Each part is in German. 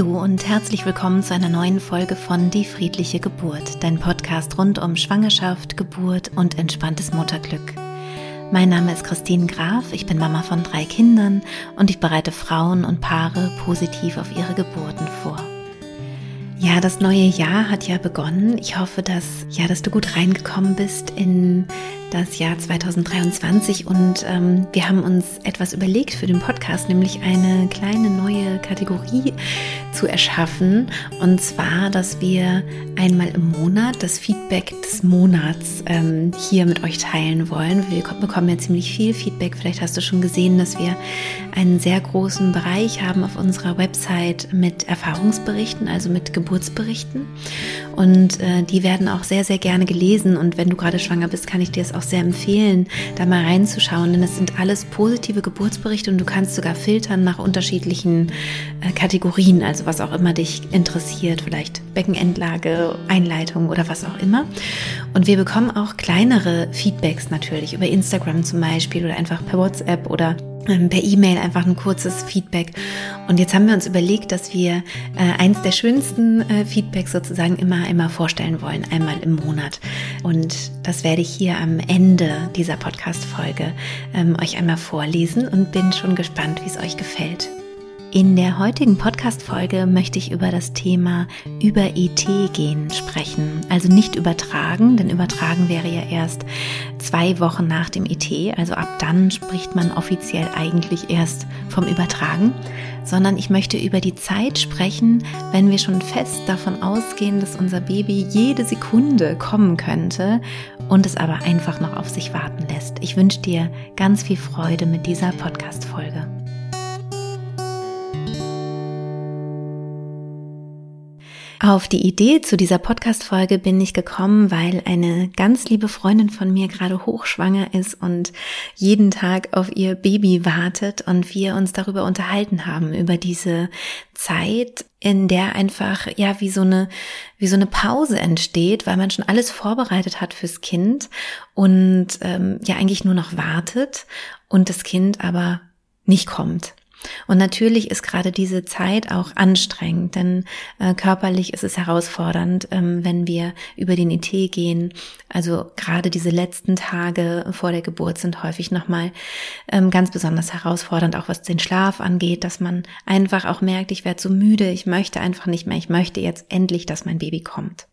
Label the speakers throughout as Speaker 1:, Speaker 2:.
Speaker 1: Hallo und herzlich willkommen zu einer neuen Folge von Die friedliche Geburt, dein Podcast rund um Schwangerschaft, Geburt und entspanntes Mutterglück. Mein Name ist Christine Graf, ich bin Mama von drei Kindern und ich bereite Frauen und Paare positiv auf ihre Geburten vor. Ja, das neue Jahr hat ja begonnen. Ich hoffe, dass ja, dass du gut reingekommen bist in das Jahr 2023 und ähm, wir haben uns etwas überlegt für den Podcast, nämlich eine kleine neue Kategorie zu erschaffen. Und zwar, dass wir einmal im Monat das Feedback des Monats ähm, hier mit euch teilen wollen. Wir bekommen ja ziemlich viel Feedback. Vielleicht hast du schon gesehen, dass wir einen sehr großen Bereich haben auf unserer Website mit Erfahrungsberichten, also mit Geburtsberichten. Und äh, die werden auch sehr, sehr gerne gelesen. Und wenn du gerade schwanger bist, kann ich dir es auch sehr empfehlen, da mal reinzuschauen, denn es sind alles positive Geburtsberichte und du kannst sogar filtern nach unterschiedlichen äh, Kategorien, also was auch immer dich interessiert, vielleicht Beckenendlage, Einleitung oder was auch immer. Und wir bekommen auch kleinere Feedbacks natürlich über Instagram zum Beispiel oder einfach per WhatsApp oder ähm, per E-Mail einfach ein kurzes Feedback. Und jetzt haben wir uns überlegt, dass wir äh, eins der schönsten äh, Feedbacks sozusagen immer einmal vorstellen wollen, einmal im Monat. Und das werde ich hier am Ende dieser Podcast-Folge ähm, euch einmal vorlesen und bin schon gespannt, wie es euch gefällt. In der heutigen Podcast-Folge möchte ich über das Thema über ET gehen sprechen. Also nicht übertragen, denn übertragen wäre ja erst zwei Wochen nach dem ET. Also ab dann spricht man offiziell eigentlich erst vom Übertragen. Sondern ich möchte über die Zeit sprechen, wenn wir schon fest davon ausgehen, dass unser Baby jede Sekunde kommen könnte und es aber einfach noch auf sich warten lässt. Ich wünsche dir ganz viel Freude mit dieser Podcast-Folge. Auf die Idee zu dieser Podcast-Folge bin ich gekommen, weil eine ganz liebe Freundin von mir gerade hochschwanger ist und jeden Tag auf ihr Baby wartet und wir uns darüber unterhalten haben, über diese Zeit, in der einfach, ja, wie so eine, wie so eine Pause entsteht, weil man schon alles vorbereitet hat fürs Kind und ähm, ja eigentlich nur noch wartet und das Kind aber nicht kommt. Und natürlich ist gerade diese Zeit auch anstrengend, denn äh, körperlich ist es herausfordernd, ähm, wenn wir über den IT gehen. Also gerade diese letzten Tage vor der Geburt sind häufig nochmal ähm, ganz besonders herausfordernd, auch was den Schlaf angeht, dass man einfach auch merkt, ich werde so müde, ich möchte einfach nicht mehr, ich möchte jetzt endlich, dass mein Baby kommt.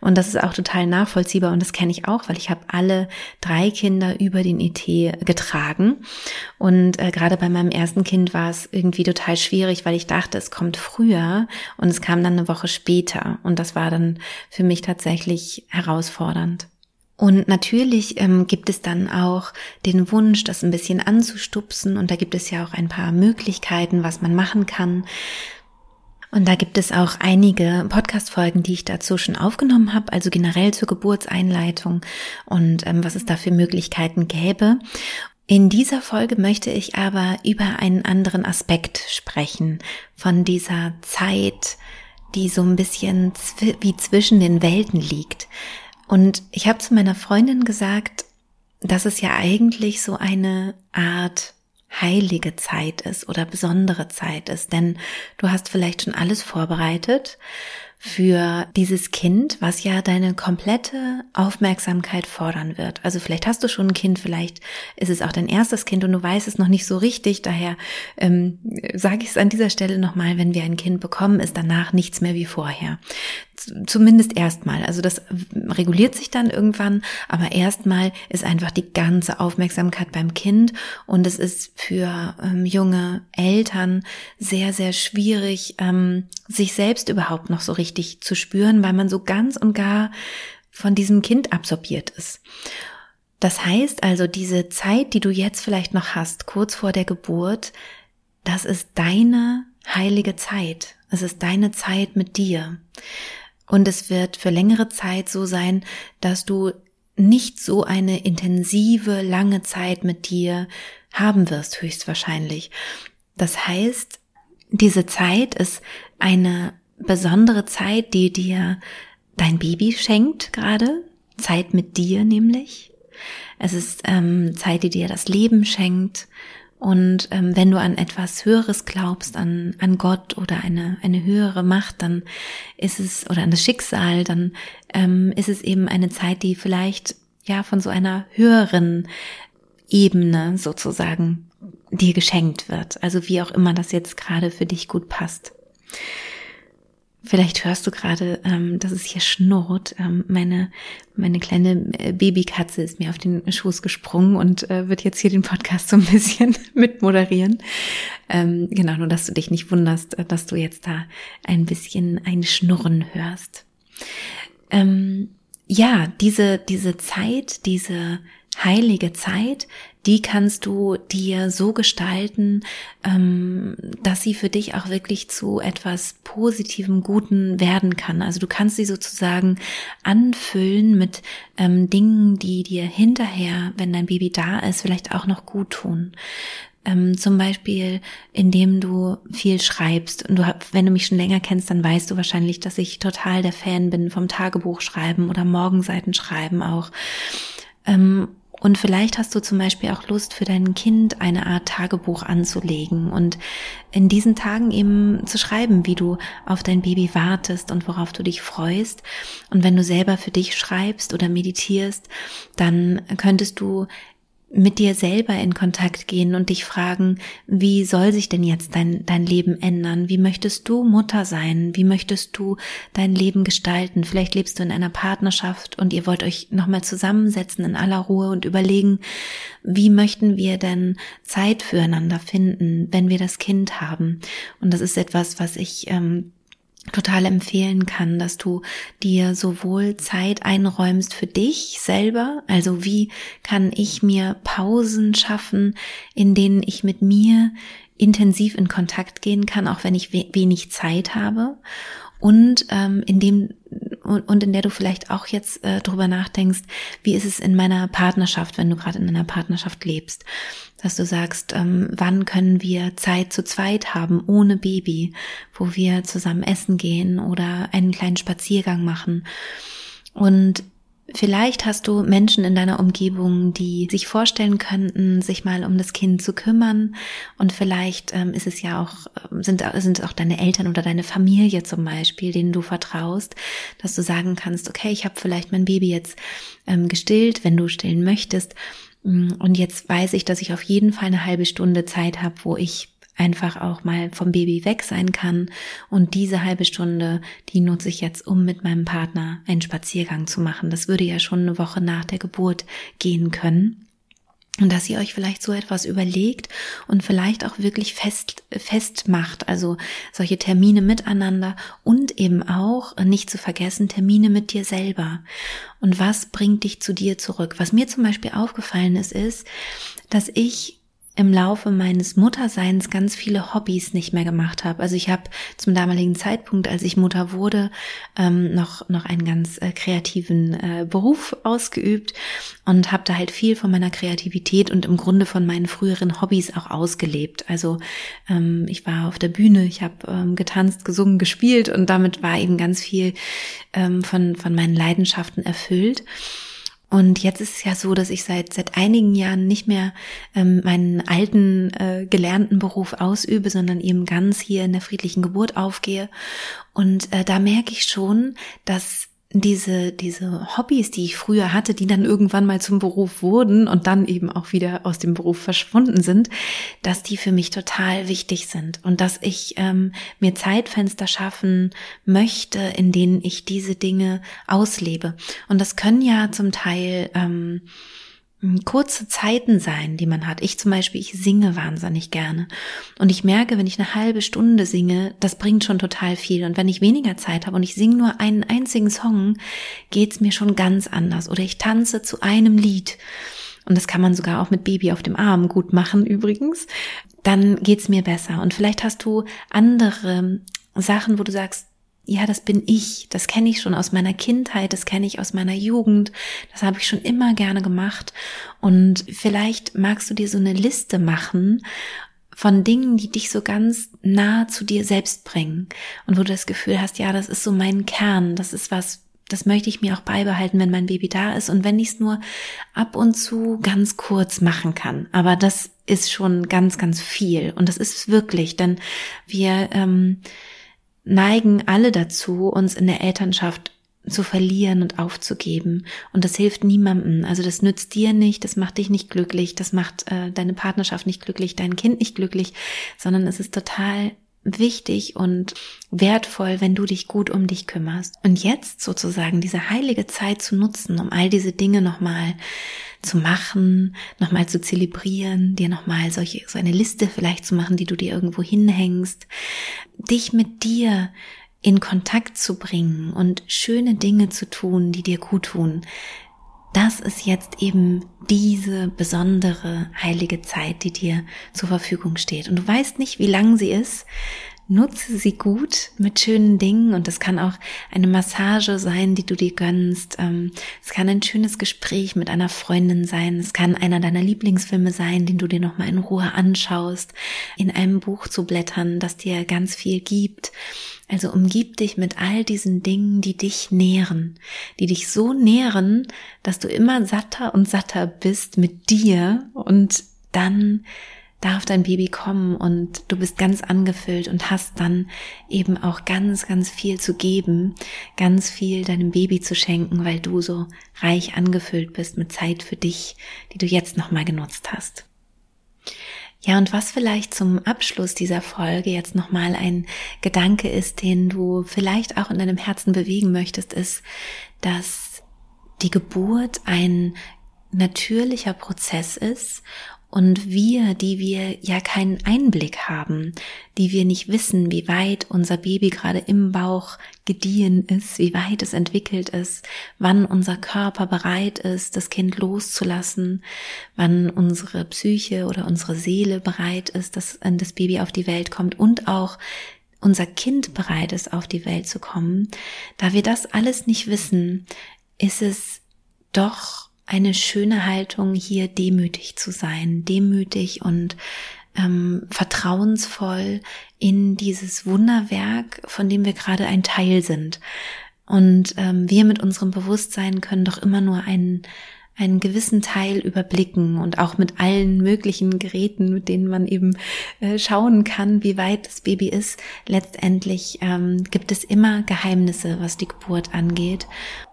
Speaker 1: Und das ist auch total nachvollziehbar und das kenne ich auch, weil ich habe alle drei Kinder über den IT getragen. Und äh, gerade bei meinem ersten Kind war es irgendwie total schwierig, weil ich dachte, es kommt früher und es kam dann eine Woche später. Und das war dann für mich tatsächlich herausfordernd. Und natürlich ähm, gibt es dann auch den Wunsch, das ein bisschen anzustupsen. Und da gibt es ja auch ein paar Möglichkeiten, was man machen kann. Und da gibt es auch einige Podcast-Folgen, die ich dazu schon aufgenommen habe, also generell zur Geburtseinleitung und ähm, was es da für Möglichkeiten gäbe. In dieser Folge möchte ich aber über einen anderen Aspekt sprechen von dieser Zeit, die so ein bisschen zw wie zwischen den Welten liegt. Und ich habe zu meiner Freundin gesagt, dass es ja eigentlich so eine Art heilige Zeit ist oder besondere Zeit ist, denn du hast vielleicht schon alles vorbereitet für dieses Kind, was ja deine komplette Aufmerksamkeit fordern wird. Also vielleicht hast du schon ein Kind, vielleicht ist es auch dein erstes Kind und du weißt es noch nicht so richtig. Daher ähm, sage ich es an dieser Stelle nochmal, wenn wir ein Kind bekommen, ist danach nichts mehr wie vorher. Zumindest erstmal. Also das reguliert sich dann irgendwann, aber erstmal ist einfach die ganze Aufmerksamkeit beim Kind und es ist für ähm, junge Eltern sehr, sehr schwierig, ähm, sich selbst überhaupt noch so richtig zu spüren, weil man so ganz und gar von diesem Kind absorbiert ist. Das heißt also, diese Zeit, die du jetzt vielleicht noch hast, kurz vor der Geburt, das ist deine heilige Zeit. Es ist deine Zeit mit dir. Und es wird für längere Zeit so sein, dass du nicht so eine intensive, lange Zeit mit dir haben wirst, höchstwahrscheinlich. Das heißt, diese Zeit ist eine besondere Zeit, die dir dein Baby schenkt gerade, Zeit mit dir nämlich. Es ist ähm, Zeit, die dir das Leben schenkt Und ähm, wenn du an etwas Höheres glaubst, an, an Gott oder eine, eine höhere Macht, dann ist es, oder an das Schicksal, dann ähm, ist es eben eine Zeit, die vielleicht ja von so einer höheren Ebene sozusagen dir geschenkt wird. Also wie auch immer das jetzt gerade für dich gut passt. Vielleicht hörst du gerade, ähm, dass es hier schnurrt. Ähm, meine, meine kleine äh, Babykatze ist mir auf den Schoß gesprungen und äh, wird jetzt hier den Podcast so ein bisschen mitmoderieren. Ähm, genau, nur dass du dich nicht wunderst, äh, dass du jetzt da ein bisschen ein Schnurren hörst. Ähm, ja, diese, diese Zeit, diese heilige Zeit, die kannst du dir so gestalten, ähm, dass sie für dich auch wirklich zu etwas Positivem, Guten werden kann. Also du kannst sie sozusagen anfüllen mit ähm, Dingen, die dir hinterher, wenn dein Baby da ist, vielleicht auch noch gut tun. Ähm, zum Beispiel, indem du viel schreibst. Und du, wenn du mich schon länger kennst, dann weißt du wahrscheinlich, dass ich total der Fan bin vom Tagebuch schreiben oder Morgenseiten schreiben auch. Und vielleicht hast du zum Beispiel auch Lust für dein Kind eine Art Tagebuch anzulegen und in diesen Tagen eben zu schreiben, wie du auf dein Baby wartest und worauf du dich freust. Und wenn du selber für dich schreibst oder meditierst, dann könntest du mit dir selber in Kontakt gehen und dich fragen, wie soll sich denn jetzt dein, dein Leben ändern? Wie möchtest du Mutter sein? Wie möchtest du dein Leben gestalten? Vielleicht lebst du in einer Partnerschaft und ihr wollt euch nochmal zusammensetzen in aller Ruhe und überlegen, wie möchten wir denn Zeit füreinander finden, wenn wir das Kind haben? Und das ist etwas, was ich ähm, total empfehlen kann, dass du dir sowohl Zeit einräumst für dich selber, also wie kann ich mir Pausen schaffen, in denen ich mit mir intensiv in Kontakt gehen kann, auch wenn ich wenig Zeit habe. Und ähm, in dem und in der du vielleicht auch jetzt äh, drüber nachdenkst, wie ist es in meiner Partnerschaft, wenn du gerade in einer Partnerschaft lebst, dass du sagst, ähm, wann können wir Zeit zu zweit haben ohne Baby, wo wir zusammen essen gehen oder einen kleinen Spaziergang machen? Und Vielleicht hast du Menschen in deiner Umgebung, die sich vorstellen könnten, sich mal um das Kind zu kümmern. Und vielleicht ähm, ist es ja auch, ähm, sind, sind auch deine Eltern oder deine Familie zum Beispiel, denen du vertraust, dass du sagen kannst, okay, ich habe vielleicht mein Baby jetzt ähm, gestillt, wenn du stillen möchtest. Mm, und jetzt weiß ich, dass ich auf jeden Fall eine halbe Stunde Zeit habe, wo ich einfach auch mal vom Baby weg sein kann. Und diese halbe Stunde, die nutze ich jetzt, um mit meinem Partner einen Spaziergang zu machen. Das würde ja schon eine Woche nach der Geburt gehen können. Und dass ihr euch vielleicht so etwas überlegt und vielleicht auch wirklich fest, fest macht. Also solche Termine miteinander und eben auch, nicht zu vergessen, Termine mit dir selber. Und was bringt dich zu dir zurück? Was mir zum Beispiel aufgefallen ist, ist, dass ich im Laufe meines Mutterseins ganz viele Hobbys nicht mehr gemacht habe. Also ich habe zum damaligen Zeitpunkt, als ich Mutter wurde, ähm, noch noch einen ganz äh, kreativen äh, Beruf ausgeübt und habe da halt viel von meiner Kreativität und im Grunde von meinen früheren Hobbys auch ausgelebt. Also ähm, ich war auf der Bühne, ich habe ähm, getanzt, gesungen, gespielt und damit war eben ganz viel ähm, von von meinen Leidenschaften erfüllt. Und jetzt ist es ja so, dass ich seit seit einigen Jahren nicht mehr ähm, meinen alten äh, gelernten Beruf ausübe, sondern eben ganz hier in der friedlichen Geburt aufgehe. Und äh, da merke ich schon, dass diese, diese Hobbys, die ich früher hatte, die dann irgendwann mal zum Beruf wurden und dann eben auch wieder aus dem Beruf verschwunden sind, dass die für mich total wichtig sind und dass ich ähm, mir Zeitfenster schaffen möchte, in denen ich diese Dinge auslebe. Und das können ja zum Teil ähm, kurze Zeiten sein, die man hat. Ich zum Beispiel, ich singe wahnsinnig gerne. Und ich merke, wenn ich eine halbe Stunde singe, das bringt schon total viel. Und wenn ich weniger Zeit habe und ich singe nur einen einzigen Song, geht's mir schon ganz anders. Oder ich tanze zu einem Lied. Und das kann man sogar auch mit Baby auf dem Arm gut machen übrigens. Dann geht's mir besser. Und vielleicht hast du andere Sachen, wo du sagst, ja, das bin ich, das kenne ich schon aus meiner Kindheit, das kenne ich aus meiner Jugend, das habe ich schon immer gerne gemacht. Und vielleicht magst du dir so eine Liste machen von Dingen, die dich so ganz nah zu dir selbst bringen. Und wo du das Gefühl hast, ja, das ist so mein Kern, das ist was, das möchte ich mir auch beibehalten, wenn mein Baby da ist. Und wenn ich es nur ab und zu ganz kurz machen kann. Aber das ist schon ganz, ganz viel. Und das ist wirklich, denn wir ähm, neigen alle dazu, uns in der Elternschaft zu verlieren und aufzugeben. Und das hilft niemandem. Also das nützt dir nicht, das macht dich nicht glücklich, das macht äh, deine Partnerschaft nicht glücklich, dein Kind nicht glücklich, sondern es ist total wichtig und wertvoll, wenn du dich gut um dich kümmerst. Und jetzt sozusagen diese heilige Zeit zu nutzen, um all diese Dinge nochmal zu machen, nochmal zu zelebrieren, dir nochmal solche, so eine Liste vielleicht zu machen, die du dir irgendwo hinhängst, dich mit dir in Kontakt zu bringen und schöne Dinge zu tun, die dir gut tun. Das ist jetzt eben diese besondere heilige Zeit, die dir zur Verfügung steht. Und du weißt nicht, wie lang sie ist. Nutze sie gut mit schönen Dingen und das kann auch eine Massage sein, die du dir gönnst. Ähm, es kann ein schönes Gespräch mit einer Freundin sein. Es kann einer deiner Lieblingsfilme sein, den du dir nochmal in Ruhe anschaust. In einem Buch zu blättern, das dir ganz viel gibt. Also umgib dich mit all diesen Dingen, die dich nähren, die dich so nähren, dass du immer satter und satter bist mit dir und dann darf dein Baby kommen und du bist ganz angefüllt und hast dann eben auch ganz, ganz viel zu geben, ganz viel deinem Baby zu schenken, weil du so reich angefüllt bist mit Zeit für dich, die du jetzt nochmal genutzt hast. Ja, und was vielleicht zum Abschluss dieser Folge jetzt nochmal ein Gedanke ist, den du vielleicht auch in deinem Herzen bewegen möchtest, ist, dass die Geburt ein natürlicher Prozess ist und wir, die wir ja keinen Einblick haben, die wir nicht wissen, wie weit unser Baby gerade im Bauch gediehen ist, wie weit es entwickelt ist, wann unser Körper bereit ist, das Kind loszulassen, wann unsere Psyche oder unsere Seele bereit ist, dass das Baby auf die Welt kommt und auch unser Kind bereit ist, auf die Welt zu kommen. Da wir das alles nicht wissen, ist es doch eine schöne Haltung, hier demütig zu sein, demütig und ähm, vertrauensvoll in dieses Wunderwerk, von dem wir gerade ein Teil sind. Und ähm, wir mit unserem Bewusstsein können doch immer nur einen einen gewissen Teil überblicken und auch mit allen möglichen Geräten, mit denen man eben äh, schauen kann, wie weit das Baby ist. Letztendlich ähm, gibt es immer Geheimnisse, was die Geburt angeht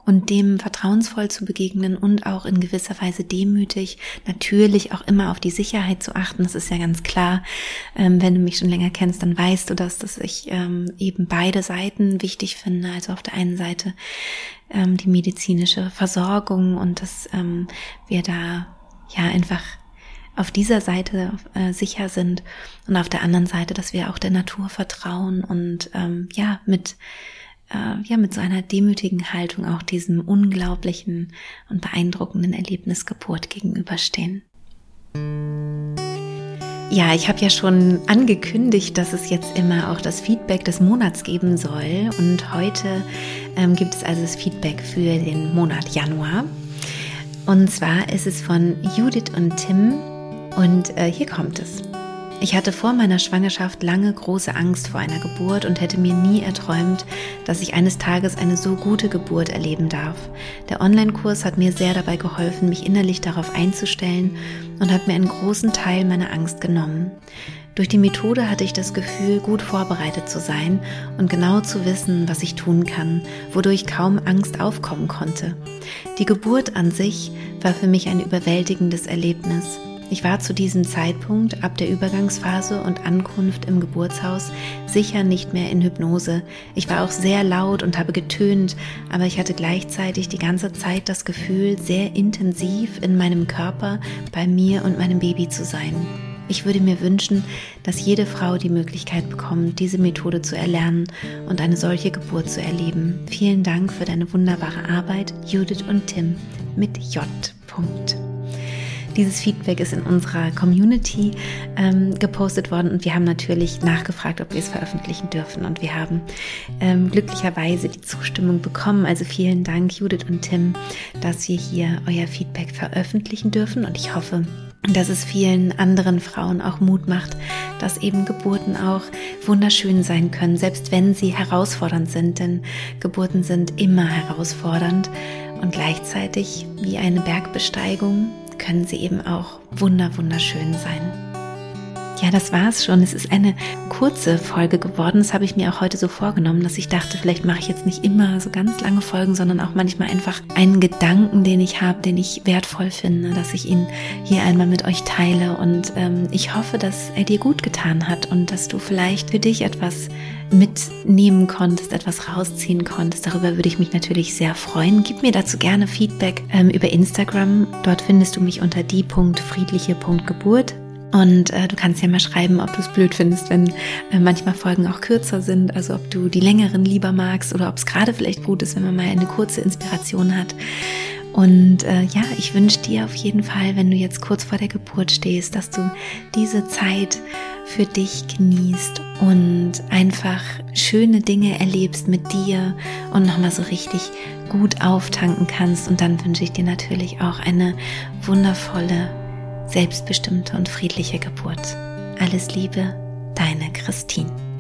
Speaker 1: und dem vertrauensvoll zu begegnen und auch in gewisser Weise demütig, natürlich auch immer auf die Sicherheit zu achten. Das ist ja ganz klar. Ähm, wenn du mich schon länger kennst, dann weißt du das, dass ich ähm, eben beide Seiten wichtig finde. Also auf der einen Seite ähm, die medizinische Versorgung und dass ähm, wir da ja einfach auf dieser Seite äh, sicher sind und auf der anderen Seite, dass wir auch der Natur vertrauen und ähm, ja mit äh, ja mit so einer demütigen Haltung auch diesem unglaublichen und beeindruckenden Erlebnis Geburt gegenüberstehen. Ja, ich habe ja schon angekündigt, dass es jetzt immer auch das Feedback des Monats geben soll. Und heute ähm, gibt es also das Feedback für den Monat Januar. Und zwar ist es von Judith und Tim. Und äh, hier kommt es. Ich hatte vor meiner Schwangerschaft lange große Angst vor einer Geburt und hätte mir nie erträumt, dass ich eines Tages eine so gute Geburt erleben darf. Der Online-Kurs hat mir sehr dabei geholfen, mich innerlich darauf einzustellen und hat mir einen großen Teil meiner Angst genommen. Durch die Methode hatte ich das Gefühl, gut vorbereitet zu sein und genau zu wissen, was ich tun kann, wodurch kaum Angst aufkommen konnte. Die Geburt an sich war für mich ein überwältigendes Erlebnis. Ich war zu diesem Zeitpunkt ab der Übergangsphase und Ankunft im Geburtshaus sicher nicht mehr in Hypnose. Ich war auch sehr laut und habe getönt, aber ich hatte gleichzeitig die ganze Zeit das Gefühl, sehr intensiv in meinem Körper bei mir und meinem Baby zu sein. Ich würde mir wünschen, dass jede Frau die Möglichkeit bekommt, diese Methode zu erlernen und eine solche Geburt zu erleben. Vielen Dank für deine wunderbare Arbeit, Judith und Tim mit J. Punkt. Dieses Feedback ist in unserer Community ähm, gepostet worden und wir haben natürlich nachgefragt, ob wir es veröffentlichen dürfen. Und wir haben ähm, glücklicherweise die Zustimmung bekommen. Also vielen Dank, Judith und Tim, dass wir hier euer Feedback veröffentlichen dürfen. Und ich hoffe, dass es vielen anderen Frauen auch Mut macht, dass eben Geburten auch wunderschön sein können, selbst wenn sie herausfordernd sind, denn Geburten sind immer herausfordernd und gleichzeitig wie eine Bergbesteigung können sie eben auch wunder wunderschön sein. Ja, das war's schon. Es ist eine kurze Folge geworden. Das habe ich mir auch heute so vorgenommen, dass ich dachte, vielleicht mache ich jetzt nicht immer so ganz lange Folgen, sondern auch manchmal einfach einen Gedanken, den ich habe, den ich wertvoll finde, dass ich ihn hier einmal mit euch teile. Und ähm, ich hoffe, dass er dir gut getan hat und dass du vielleicht für dich etwas mitnehmen konntest, etwas rausziehen konntest. Darüber würde ich mich natürlich sehr freuen. Gib mir dazu gerne Feedback ähm, über Instagram. Dort findest du mich unter die.friedliche.geburt. Und äh, du kannst ja mal schreiben, ob du es blöd findest, wenn äh, manchmal Folgen auch kürzer sind, also ob du die längeren lieber magst oder ob es gerade vielleicht gut ist, wenn man mal eine kurze Inspiration hat. Und äh, ja, ich wünsche dir auf jeden Fall, wenn du jetzt kurz vor der Geburt stehst, dass du diese Zeit für dich genießt und einfach schöne Dinge erlebst mit dir und nochmal so richtig gut auftanken kannst. Und dann wünsche ich dir natürlich auch eine wundervolle selbstbestimmte und friedliche Geburt. Alles Liebe, deine Christine.